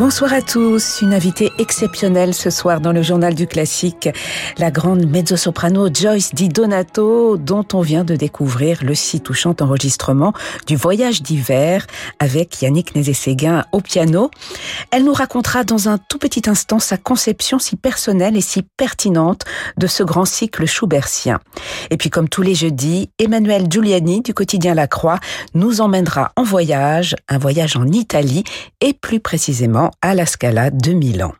Bonsoir à tous. Une invitée exceptionnelle ce soir dans le journal du classique, la grande mezzo-soprano Joyce Di Donato, dont on vient de découvrir le si touchant enregistrement du Voyage d'hiver avec Yannick Nézé-Séguin au piano. Elle nous racontera dans un tout petit instant sa conception si personnelle et si pertinente de ce grand cycle schubertien. Et puis comme tous les jeudis, Emmanuel Giuliani du quotidien La Croix nous emmènera en voyage, un voyage en Italie et plus précisément à la Scala de Milan.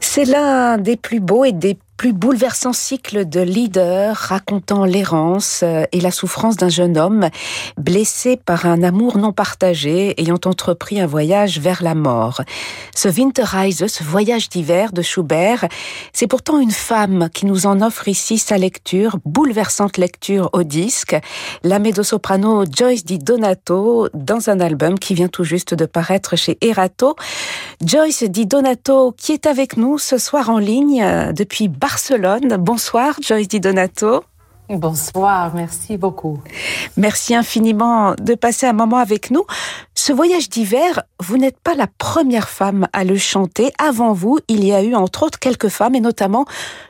C'est l'un des plus beaux et des plus bouleversant cycle de leader racontant l'errance euh, et la souffrance d'un jeune homme blessé par un amour non partagé ayant entrepris un voyage vers la mort. Ce Winterreise, ce voyage d'hiver de Schubert, c'est pourtant une femme qui nous en offre ici sa lecture, bouleversante lecture au disque, la mezzo-soprano Joyce Di Donato dans un album qui vient tout juste de paraître chez Erato. Joyce Di Donato qui est avec nous ce soir en ligne euh, depuis Barcelone. Bonsoir Joyce Di Donato. Bonsoir, merci beaucoup. Merci infiniment de passer un moment avec nous. Ce voyage d'hiver, vous n'êtes pas la première femme à le chanter. Avant vous, il y a eu entre autres quelques femmes, et notamment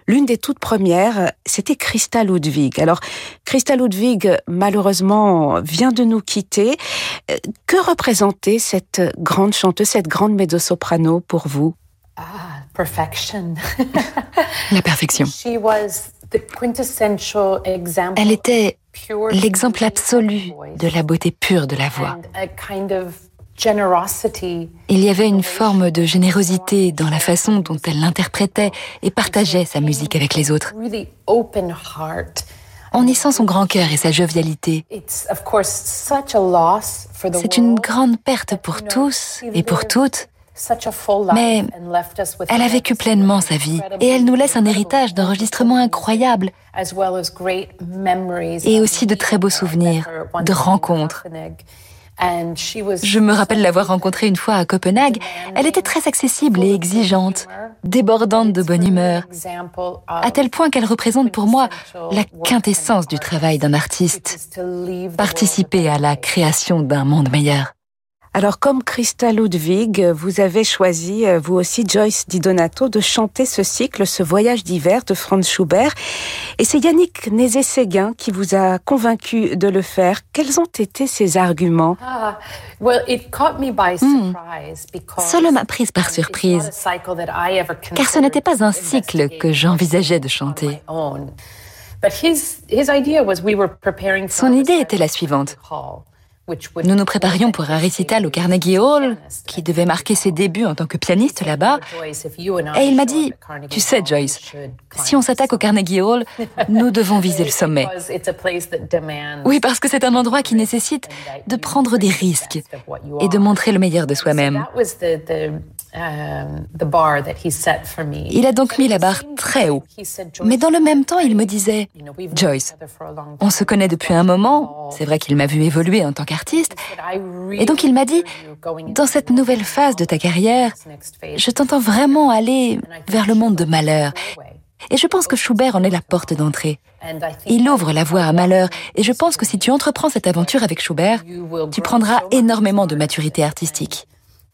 l'une des toutes premières, c'était Christa Ludwig. Alors, Christa Ludwig, malheureusement, vient de nous quitter. Euh, que représentait cette grande chanteuse, cette grande mezzo-soprano pour vous? Ah, perfection. La perfection. Elle était l'exemple absolu de la beauté pure de la voix. Il y avait une forme de générosité dans la façon dont elle interprétait et partageait sa musique avec les autres. On y sent son grand cœur et sa jovialité. C'est une grande perte pour tous et pour toutes, mais elle a vécu pleinement sa vie et elle nous laisse un héritage d'enregistrements incroyables et aussi de très beaux souvenirs, de rencontres. Je me rappelle l'avoir rencontrée une fois à Copenhague. Elle était très accessible et exigeante, débordante de bonne humeur, à tel point qu'elle représente pour moi la quintessence du travail d'un artiste, participer à la création d'un monde meilleur. Alors, comme Christa Ludwig, vous avez choisi, euh, vous aussi, Joyce Di Donato, de chanter ce cycle, ce voyage d'hiver de Franz Schubert. Et c'est Yannick Nézé-Séguin qui vous a convaincu de le faire. Quels ont été ses arguments? Ah, hmm. Cela m'a prise par surprise, car ce n'était pas un cycle que j'envisageais de chanter. Son idée était la suivante. Nous nous préparions pour un récital au Carnegie Hall, qui devait marquer ses débuts en tant que pianiste là-bas. Et il m'a dit, tu sais Joyce, si on s'attaque au Carnegie Hall, nous devons viser le sommet. Oui, parce que c'est un endroit qui nécessite de prendre des risques et de montrer le meilleur de soi-même. Um, il a donc mis la barre très haut. Mais dans le même temps, il me disait, Joyce, on se connaît depuis un moment, c'est vrai qu'il m'a vu évoluer en tant qu'artiste, et donc il m'a dit, dans cette nouvelle phase de ta carrière, je t'entends vraiment aller vers le monde de malheur. Et je pense que Schubert en est la porte d'entrée. Il ouvre la voie à malheur, et je pense que si tu entreprends cette aventure avec Schubert, tu prendras énormément de maturité artistique.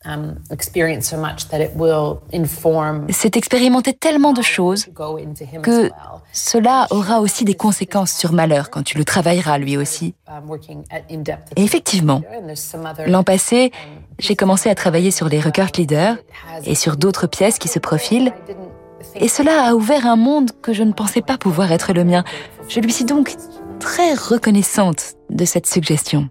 Um, C'est expérimenter tellement de choses que cela aura aussi des conséquences sur Malheur quand tu le travailleras lui aussi. Um, et effectivement, l'an passé, j'ai commencé à travailler sur les record leaders et sur d'autres pièces qui se profilent. Et cela a ouvert un monde que je ne pensais pas pouvoir être le mien. Je lui suis donc très reconnaissante de cette suggestion.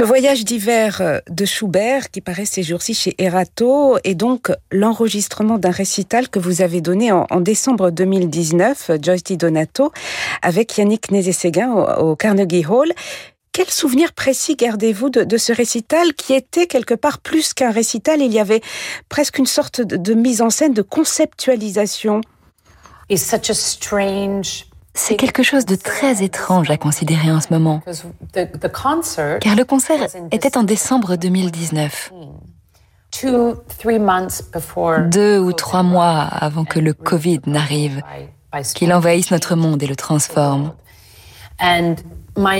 Ce voyage d'hiver euh, de Schubert, qui paraît ces jours-ci chez Erato, est donc l'enregistrement d'un récital que vous avez donné en, décembre 2019, Joyce Di Donato, avec Yannick Nézé-Séguin au, Carnegie Hall. Quel souvenir précis gardez-vous de, ce récital qui était quelque part plus qu'un récital? Il y avait presque une sorte de, de mise en scène, de conceptualisation. It's such a strange c'est quelque chose de très étrange à considérer en ce moment, car le concert était en décembre 2019. Deux ou trois mois avant que le Covid n'arrive, qu'il envahisse notre monde et le transforme. Mon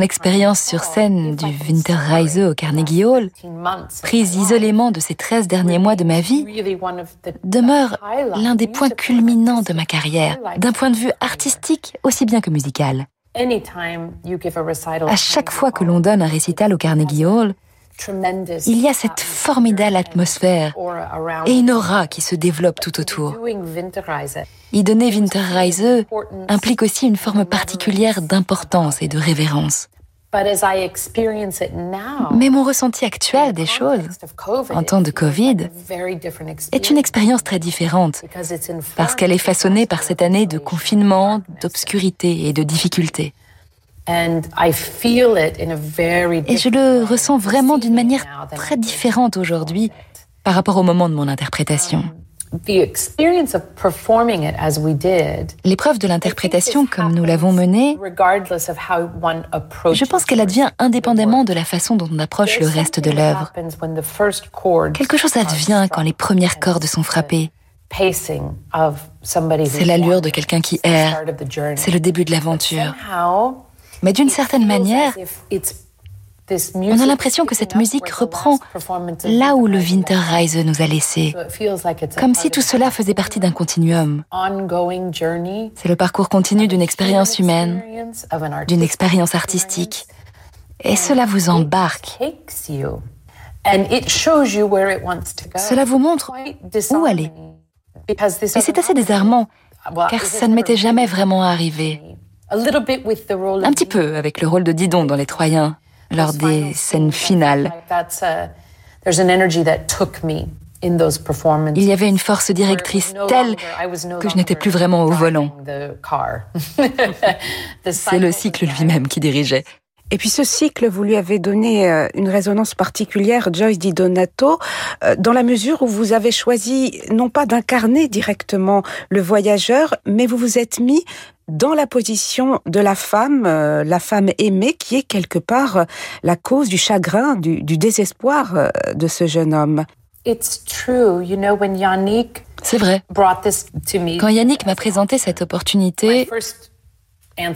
expérience sur scène du Winterreise au Carnegie Hall, prise isolément de ces 13 derniers mois de ma vie, demeure l'un des points culminants de ma carrière, d'un point de vue artistique aussi bien que musical. À chaque fois que l'on donne un récital au Carnegie Hall, il y a cette formidable atmosphère et une aura qui se développe tout autour. Y donner Winterreise implique aussi une forme particulière d'importance et de révérence. Mais mon ressenti actuel des choses, en temps de Covid, est une expérience très différente, parce qu'elle est façonnée par cette année de confinement, d'obscurité et de difficulté. Et je le ressens vraiment d'une manière très différente aujourd'hui par rapport au moment de mon interprétation. L'épreuve de l'interprétation comme nous l'avons menée, je pense qu'elle advient indépendamment de la façon dont on approche le reste de l'œuvre. Quelque chose advient quand les premières cordes sont frappées. C'est l'allure de quelqu'un qui erre. C'est le début de l'aventure. Mais d'une certaine manière, on a l'impression que cette musique reprend là où le Winterreise nous a laissés, comme si tout cela faisait partie d'un continuum. C'est le parcours continu d'une expérience humaine, d'une expérience artistique, et cela vous embarque. Cela vous montre où aller. Et c'est assez désarmant, car ça ne m'était jamais vraiment arrivé. Un petit peu avec le rôle de Didon dans Les Troyens, lors des scènes finales. Il y avait une force directrice telle que je n'étais plus vraiment au volant. C'est le cycle lui-même qui dirigeait. Et puis ce cycle, vous lui avez donné euh, une résonance particulière, Joyce Di Donato, euh, dans la mesure où vous avez choisi non pas d'incarner directement le voyageur, mais vous vous êtes mis dans la position de la femme, euh, la femme aimée, qui est quelque part la cause du chagrin, du, du désespoir de ce jeune homme. C'est vrai. Quand Yannick m'a présenté cette opportunité,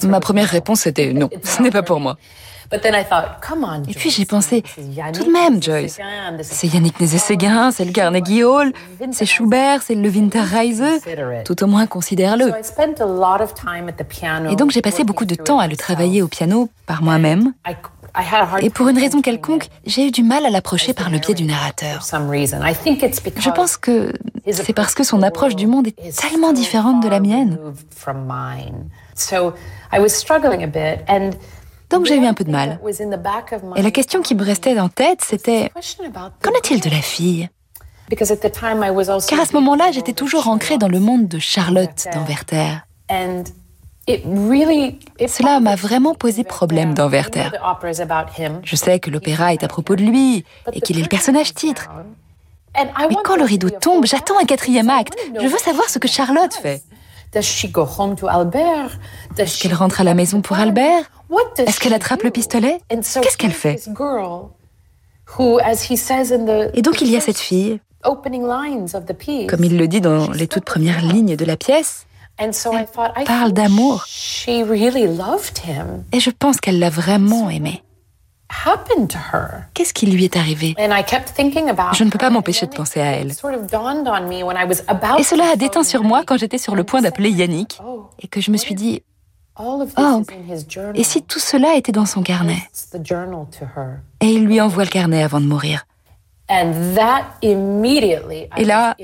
Ma première réponse était non, ce n'est pas pour moi. Et puis j'ai pensé, tout de même, Joyce, c'est Yannick Nézet-Séguin, c'est le Carnegie Hall, c'est Schubert, c'est le Winterreise, tout au moins considère-le. Et donc j'ai passé beaucoup de temps à le travailler au piano par moi-même. Et pour une raison quelconque, j'ai eu du mal à l'approcher par le biais du narrateur. Je pense que c'est parce que son approche du monde est tellement différente de la mienne. Donc j'ai eu un peu de mal. Et la question qui me restait en tête, c'était qu'en est-il de la fille? Car à ce moment-là, j'étais toujours ancrée dans le monde de Charlotte d'Anverter. Cela m'a vraiment posé problème dans Werther. Je sais que l'opéra est à propos de lui et qu'il est le personnage titre. Mais quand le rideau tombe, j'attends un quatrième acte. Je veux savoir ce que Charlotte fait. Est-ce qu'elle rentre à la maison pour Albert? Est-ce qu'elle attrape le pistolet? Qu'est-ce qu'elle fait? Et donc il y a cette fille, comme il le dit dans les toutes premières lignes de la pièce, elle parle d'amour. Et je pense qu'elle l'a vraiment aimé. Qu'est-ce qui lui est arrivé? Je ne peux pas m'empêcher de penser à elle. Et cela a déteint sur moi quand j'étais sur le point d'appeler Yannick oh, et que je me suis dit, oh, et si tout cela était dans son carnet? Et il lui envoie le carnet avant de mourir. Et là,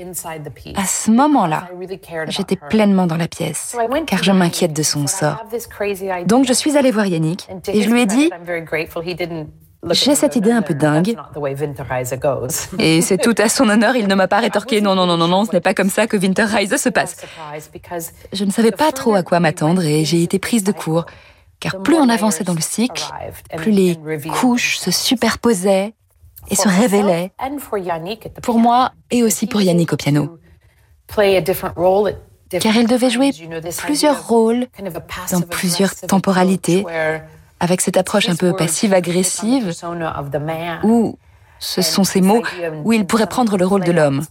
à ce moment-là, j'étais pleinement dans la pièce, car je m'inquiète de son sort. Donc je suis allée voir Yannick et je lui ai dit, j'ai cette idée un peu dingue. Et c'est tout à son honneur, il ne m'a pas rétorqué non, non, non, non, non, ce n'est pas comme ça que Winterreise se passe. Je ne savais pas trop à quoi m'attendre et j'ai été prise de court. Car plus on avançait dans le cycle, plus les couches se superposaient et se révélait pour moi et aussi pour Yannick au piano. Car il devait jouer plusieurs rôles dans plusieurs temporalités, avec cette approche un peu passive-agressive, où ce sont ces mots où il pourrait prendre le rôle de l'homme,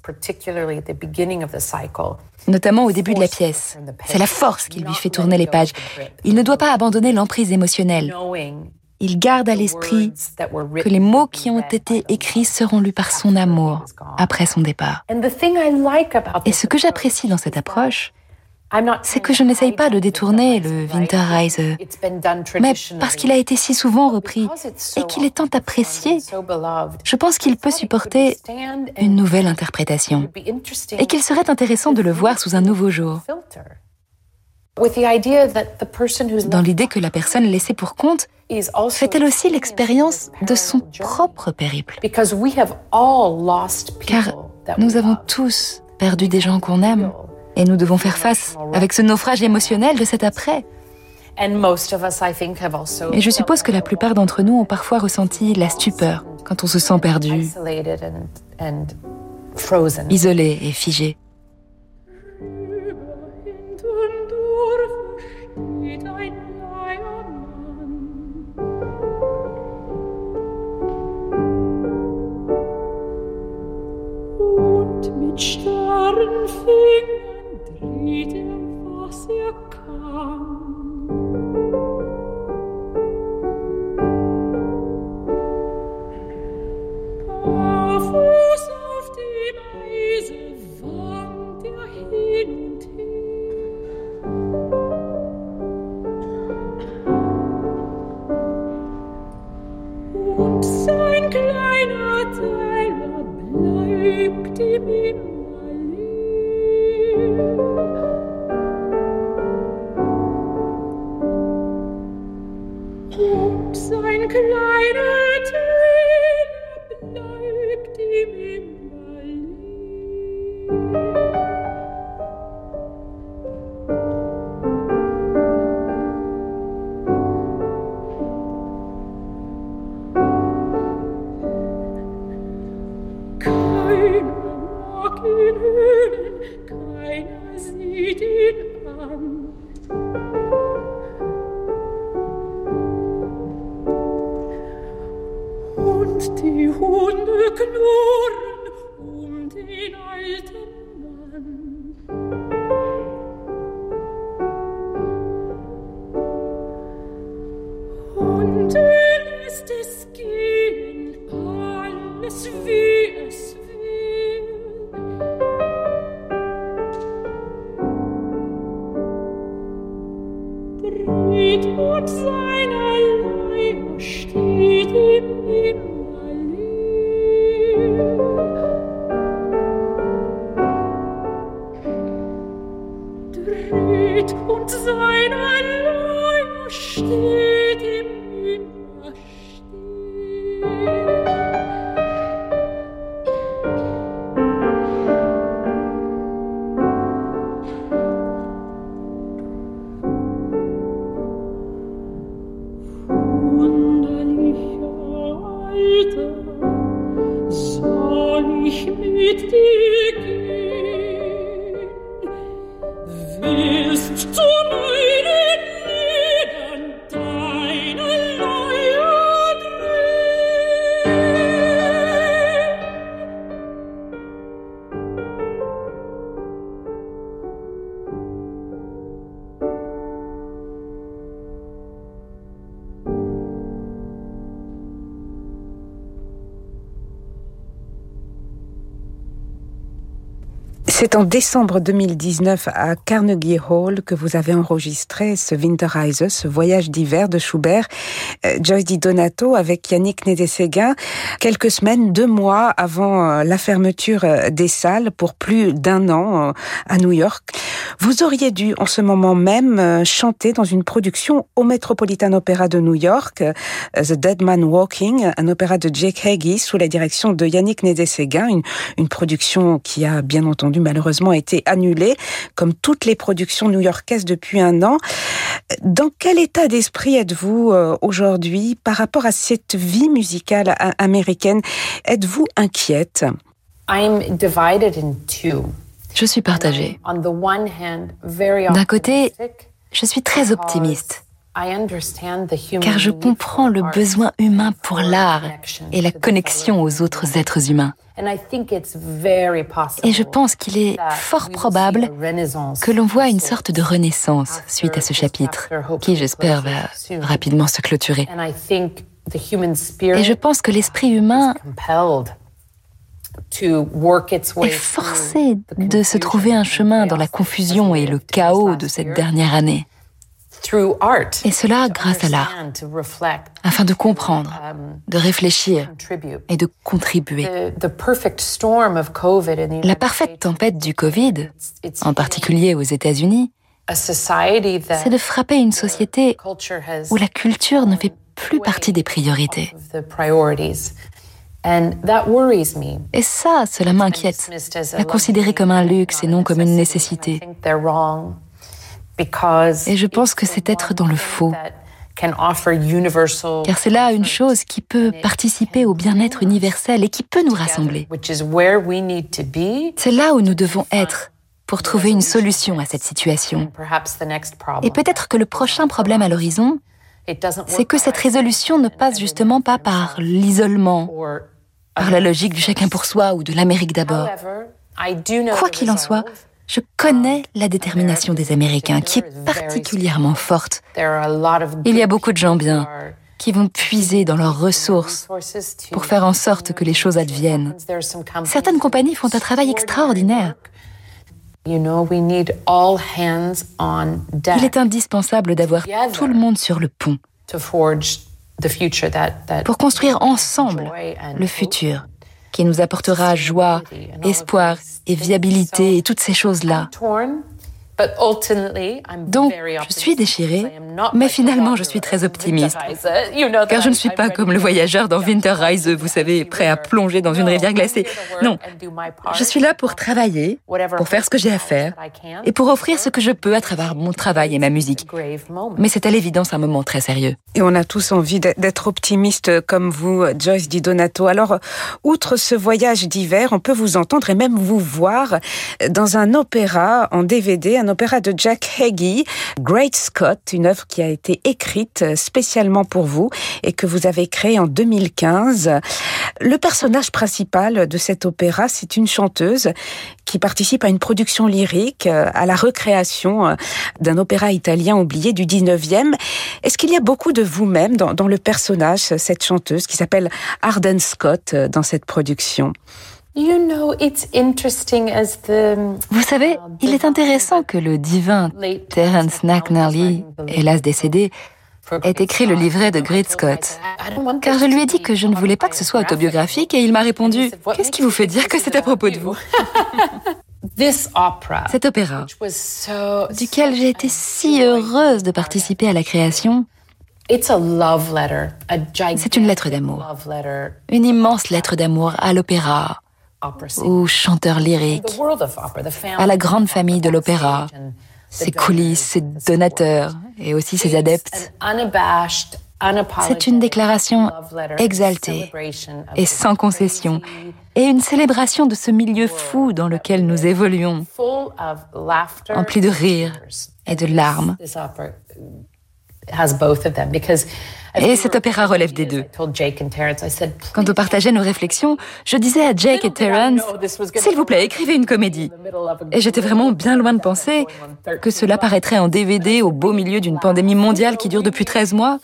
notamment au début de la pièce. C'est la force qui lui fait tourner les pages. Il ne doit pas abandonner l'emprise émotionnelle. Il garde à l'esprit que les mots qui ont été écrits seront lus par son amour après son départ. Et ce que j'apprécie dans cette approche, c'est que je n'essaye pas de détourner le Winterreise, mais parce qu'il a été si souvent repris et qu'il est tant apprécié, je pense qu'il peut supporter une nouvelle interprétation et qu'il serait intéressant de le voir sous un nouveau jour. Dans l'idée que la personne laissée pour compte fait-elle aussi l'expérience de son propre périple. Car nous avons tous perdu des gens qu'on aime. Et nous devons faire face avec ce naufrage émotionnel de cet après. Et je suppose que la plupart d'entre nous ont parfois ressenti la stupeur quand on se sent perdu, isolé et figé. steht und sein Leier steht C'est en décembre 2019 à Carnegie Hall que vous avez enregistré ce Winterreise, ce voyage d'hiver de Schubert. Euh, Joyce Di Donato avec Yannick Nédé-Séguin, quelques semaines, deux mois avant euh, la fermeture euh, des salles pour plus d'un an à New York. Vous auriez dû en ce moment même chanter dans une production au Metropolitan Opera de New York, The Dead Man Walking, un opéra de Jake Hagee sous la direction de Yannick Nédé-Séguin, une, une production qui a bien entendu malheureusement été annulée, comme toutes les productions new-yorkaises depuis un an. Dans quel état d'esprit êtes-vous euh, aujourd'hui par rapport à cette vie musicale américaine? Êtes-vous inquiète? Je suis partagée. D'un côté, je suis très optimiste car je comprends le besoin humain pour l'art et la connexion aux autres êtres humains. Et je pense qu'il est fort probable que l'on voit une sorte de renaissance suite à ce chapitre, qui j'espère va rapidement se clôturer. Et je pense que l'esprit humain est forcé de se trouver un chemin dans la confusion et le chaos de cette dernière année. Et cela grâce à l'art, afin de comprendre, um, de réfléchir et de contribuer. La parfaite tempête du Covid, en particulier aux États-Unis, c'est de frapper une société où la culture ne fait plus partie des priorités. Et ça, cela m'inquiète. La considérer comme un luxe et non comme une nécessité. Et je pense que c'est être dans le faux. Car c'est là une chose qui peut participer au bien-être universel et qui peut nous rassembler. C'est là où nous devons être pour trouver une solution à cette situation. Et peut-être que le prochain problème à l'horizon, c'est que cette résolution ne passe justement pas par l'isolement, par la logique du chacun pour soi ou de l'Amérique d'abord. Quoi qu'il en soit, je connais la détermination des Américains qui est particulièrement forte. Il y a beaucoup de gens bien qui vont puiser dans leurs ressources pour faire en sorte que les choses adviennent. Certaines compagnies font un travail extraordinaire. Il est indispensable d'avoir tout le monde sur le pont pour construire ensemble le futur qui nous apportera joie, espoir et viabilité et toutes ces choses-là. Donc, je suis déchirée, mais finalement, je suis très optimiste. Car je ne suis pas comme le voyageur dans Winterreise, vous savez, prêt à plonger dans une rivière glacée. Non, je suis là pour travailler, pour faire ce que j'ai à faire, et pour offrir ce que je peux à travers mon travail et ma musique. Mais c'est à l'évidence un moment très sérieux. Et on a tous envie d'être optimistes comme vous, Joyce Di Donato. Alors, outre ce voyage d'hiver, on peut vous entendre et même vous voir dans un opéra en DVD, un un opéra de Jack Hagee, Great Scott, une œuvre qui a été écrite spécialement pour vous et que vous avez créée en 2015. Le personnage principal de cet opéra, c'est une chanteuse qui participe à une production lyrique, à la recréation d'un opéra italien oublié du 19e. Est-ce qu'il y a beaucoup de vous-même dans, le personnage, cette chanteuse qui s'appelle Arden Scott dans cette production? Vous savez, il est intéressant que le divin Terence McNally, hélas décédé, ait écrit le livret de Great Scott. Car je lui ai dit que je ne voulais pas que ce soit autobiographique. et il m'a répondu Qu'est-ce qui vous fait dire que c'est à propos de vous? Cet opéra, duquel j'ai été si heureuse de participer à la création, c'est une lettre d'amour. Une immense lettre d'amour à l'opéra, aux chanteurs lyriques, à la grande famille de l'opéra, ses coulisses, ses donateurs et aussi ses adeptes. C'est une déclaration exaltée et sans concession et une célébration de ce milieu fou dans lequel nous évoluons, empli de rire et de larmes. Et cet opéra relève des deux. Quand on partageait nos réflexions, je disais à Jake et Terence, s'il vous plaît, écrivez une comédie. Et j'étais vraiment bien loin de penser que cela paraîtrait en DVD au beau milieu d'une pandémie mondiale qui dure depuis 13 mois.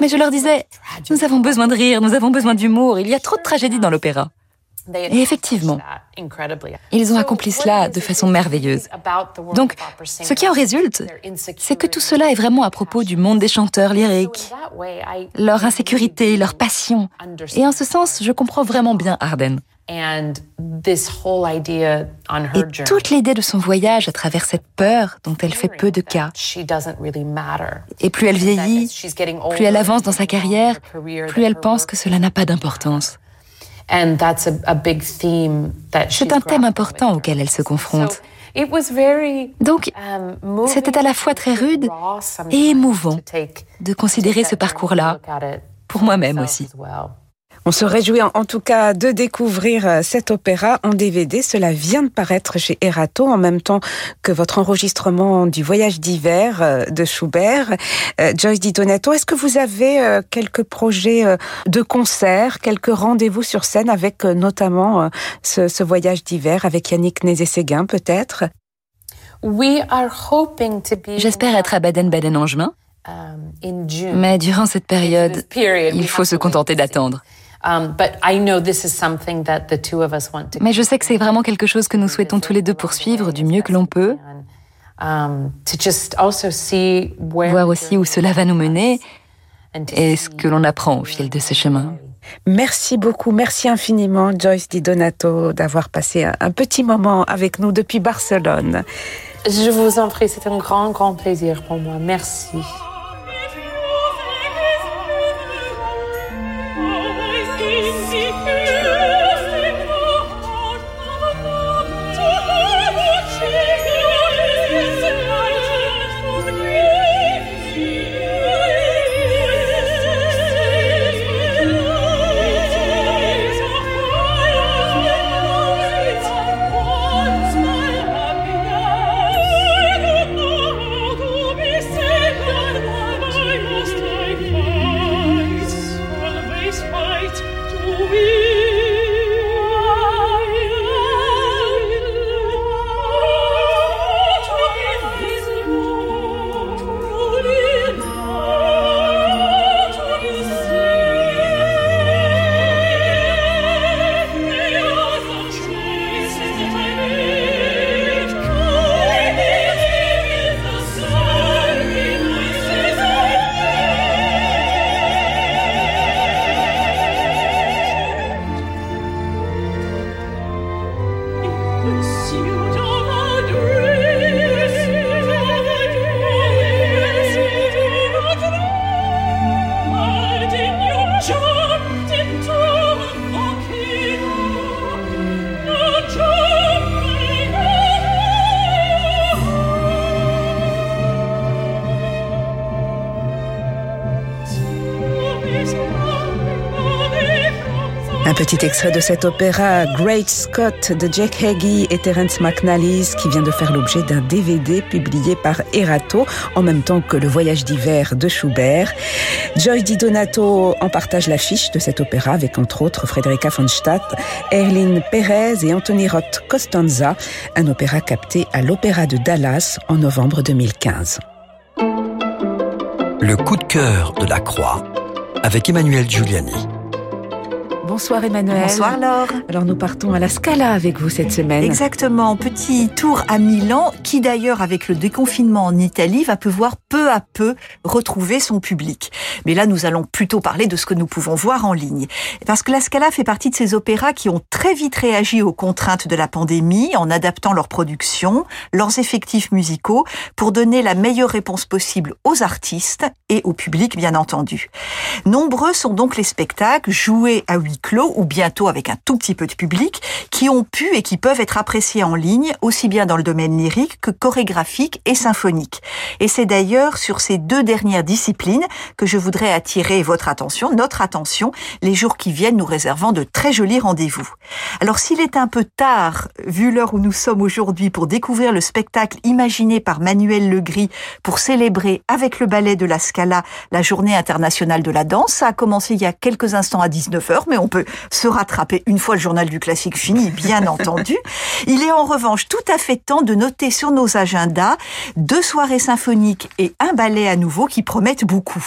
Mais je leur disais, nous avons besoin de rire, nous avons besoin d'humour, il y a trop de tragédies dans l'opéra. Et effectivement, ils ont accompli cela de façon merveilleuse. Donc, ce qui en résulte, c'est que tout cela est vraiment à propos du monde des chanteurs lyriques, leur insécurité, leur passion. Et en ce sens, je comprends vraiment bien Arden. Et toute l'idée de son voyage à travers cette peur dont elle fait peu de cas. Et plus elle vieillit, plus elle avance dans sa carrière, plus elle pense que cela n'a pas d'importance. C'est un thème important auquel elle se confronte. Donc, um, c'était à la fois très rude et émouvant de considérer ce parcours-là, pour moi-même aussi. On se réjouit en tout cas de découvrir euh, cet opéra en DVD. Cela vient de paraître chez Erato en même temps que votre enregistrement du Voyage d'hiver euh, de Schubert. Euh, Joyce Di Donato, est-ce que vous avez quelques projets de concert, quelques rendez-vous sur scène avec notamment ce, Voyage d'hiver avec Yannick Nézé-Séguin peut-être? J'espère être à Baden-Baden en juin. Um, Mais durant cette période, il faut se contenter d'attendre. Mais je sais que c'est vraiment quelque chose que nous souhaitons tous les deux poursuivre du mieux que l'on peut. Um, Voir aussi où cela va nous mener et ce que l'on apprend au fil de ce chemin. Merci beaucoup, merci infiniment Joyce Di Donato d'avoir passé un petit moment avec nous depuis Barcelone. Je vous en prie, c'est un grand, grand plaisir pour moi. Merci. Consumed of our dreams. Petit extrait de cet opéra Great Scott de Jack Hagee et Terence McNally's qui vient de faire l'objet d'un DVD publié par Erato en même temps que Le Voyage d'hiver de Schubert. Joy Di Donato en partage l'affiche de cet opéra avec entre autres Frederica von Stadt, Erlin Perez et Anthony Roth Costanza, un opéra capté à l'Opéra de Dallas en novembre 2015. Le coup de cœur de la Croix avec Emmanuel Giuliani. Bonsoir Emmanuel. Bonsoir Laure. Alors nous partons à la Scala avec vous cette semaine. Exactement, petit tour à Milan qui d'ailleurs avec le déconfinement en Italie va pouvoir peu à peu retrouver son public. Mais là nous allons plutôt parler de ce que nous pouvons voir en ligne. Parce que la Scala fait partie de ces opéras qui ont très vite réagi aux contraintes de la pandémie en adaptant leur production, leurs effectifs musicaux pour donner la meilleure réponse possible aux artistes et au public bien entendu. Nombreux sont donc les spectacles joués à huis clos ou bientôt avec un tout petit peu de public qui ont pu et qui peuvent être appréciés en ligne aussi bien dans le domaine lyrique que chorégraphique et symphonique. Et c'est d'ailleurs sur ces deux dernières disciplines que je voudrais attirer votre attention, notre attention, les jours qui viennent nous réservant de très jolis rendez-vous. Alors s'il est un peu tard, vu l'heure où nous sommes aujourd'hui pour découvrir le spectacle imaginé par Manuel Legris pour célébrer avec le ballet de la Scala la journée internationale de la danse, ça a commencé il y a quelques instants à 19h, mais on peut se rattraper une fois le journal du classique fini, bien entendu. Il est en revanche tout à fait temps de noter sur nos agendas deux soirées symphoniques et un ballet à nouveau qui promettent beaucoup.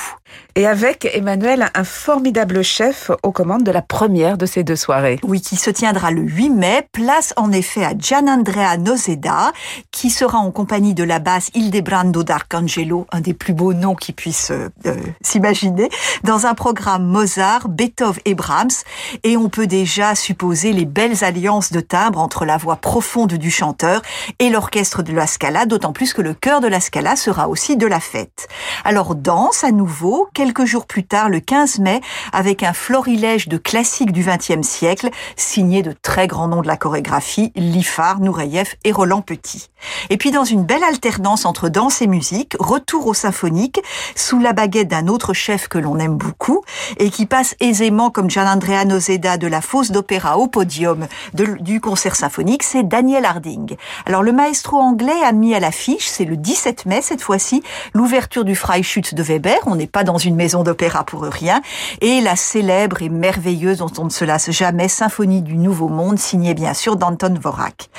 Et avec Emmanuel, un formidable chef aux commandes de la première de ces deux soirées. Oui, qui se tiendra le 8 mai, place en effet à Gianandrea Nozeda, qui sera en compagnie de la basse Ildebrando d'Arcangelo, un des plus beaux noms qui puisse euh, euh, s'imaginer, dans un programme Mozart, Beethoven et Brahms, et on peut déjà supposer les belles alliances de timbres entre la voix profonde du chanteur et l'orchestre de la Scala, d'autant plus que le chœur de la Scala sera aussi de la fête. Alors danse à nouveau, quelques jours plus tard, le 15 mai, avec un florilège de classiques du XXe siècle, signé de très grands noms de la chorégraphie, Lifar, Nureyev et Roland Petit. Et puis dans une belle alternance entre danse et musique, retour au symphonique, sous la baguette d'un autre chef que l'on aime beaucoup, et qui passe aisément comme Gianandrea Nozeda de la fosse d'opéra au podium du concert symphonique, c'est Daniel Harding. Alors le maestro anglais a mis à l'affiche, c'est le 17 mai cette fois-ci, l'ouverture du Freischütz de Weber, on n'est pas dans une maison d'opéra pour rien, et la célèbre et merveilleuse dont on ne se lasse jamais Symphonie du Nouveau Monde, signée bien sûr d'Anton Vorak.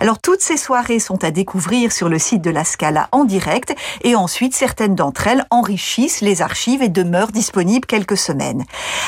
Alors toutes ces soirées sont à découvrir sur le site de la Scala en direct, et ensuite certaines d'entre elles enrichissent les archives et demeurent disponibles quelques semaines.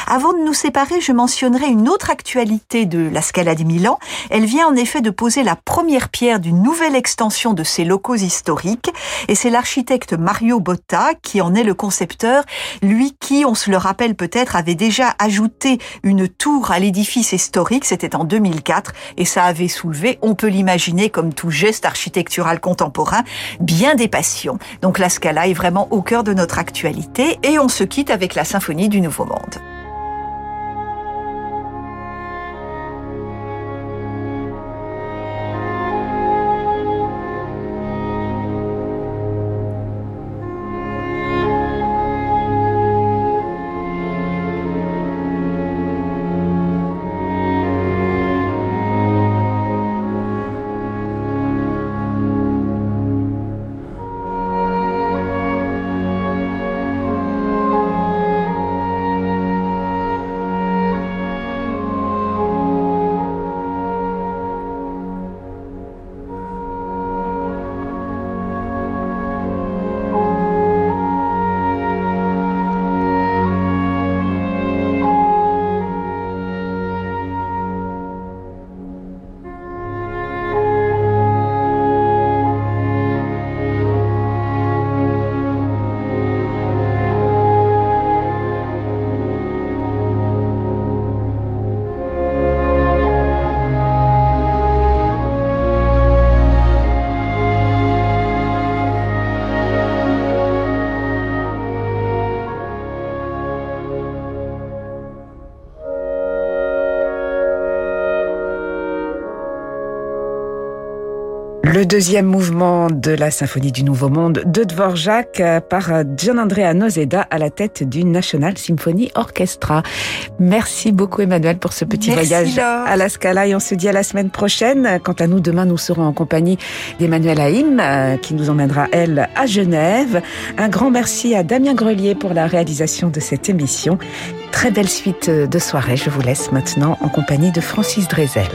Avant de nous séparer, je mentionnerai une autre actualité de la Scala de Milan. Elle vient en effet de poser la première pierre d'une nouvelle extension de ses locaux historiques, et c'est l'architecte Mario Botta qui en est le concepteur lui qui, on se le rappelle peut-être, avait déjà ajouté une tour à l'édifice historique, c'était en 2004, et ça avait soulevé, on peut l'imaginer comme tout geste architectural contemporain, bien des passions. Donc la Scala est vraiment au cœur de notre actualité, et on se quitte avec la symphonie du Nouveau Monde. Le deuxième mouvement de la symphonie du Nouveau Monde de Dvorak euh, par Gian-Andrea Nozeda à la tête du National Symphony Orchestra. Merci beaucoup Emmanuel pour ce petit voyage à la Scala et on se dit à la semaine prochaine. Quant à nous, demain nous serons en compagnie d'Emmanuel Haïm euh, qui nous emmènera elle à Genève. Un grand merci à Damien Grelier pour la réalisation de cette émission. Très belle suite de soirée. Je vous laisse maintenant en compagnie de Francis Drezel.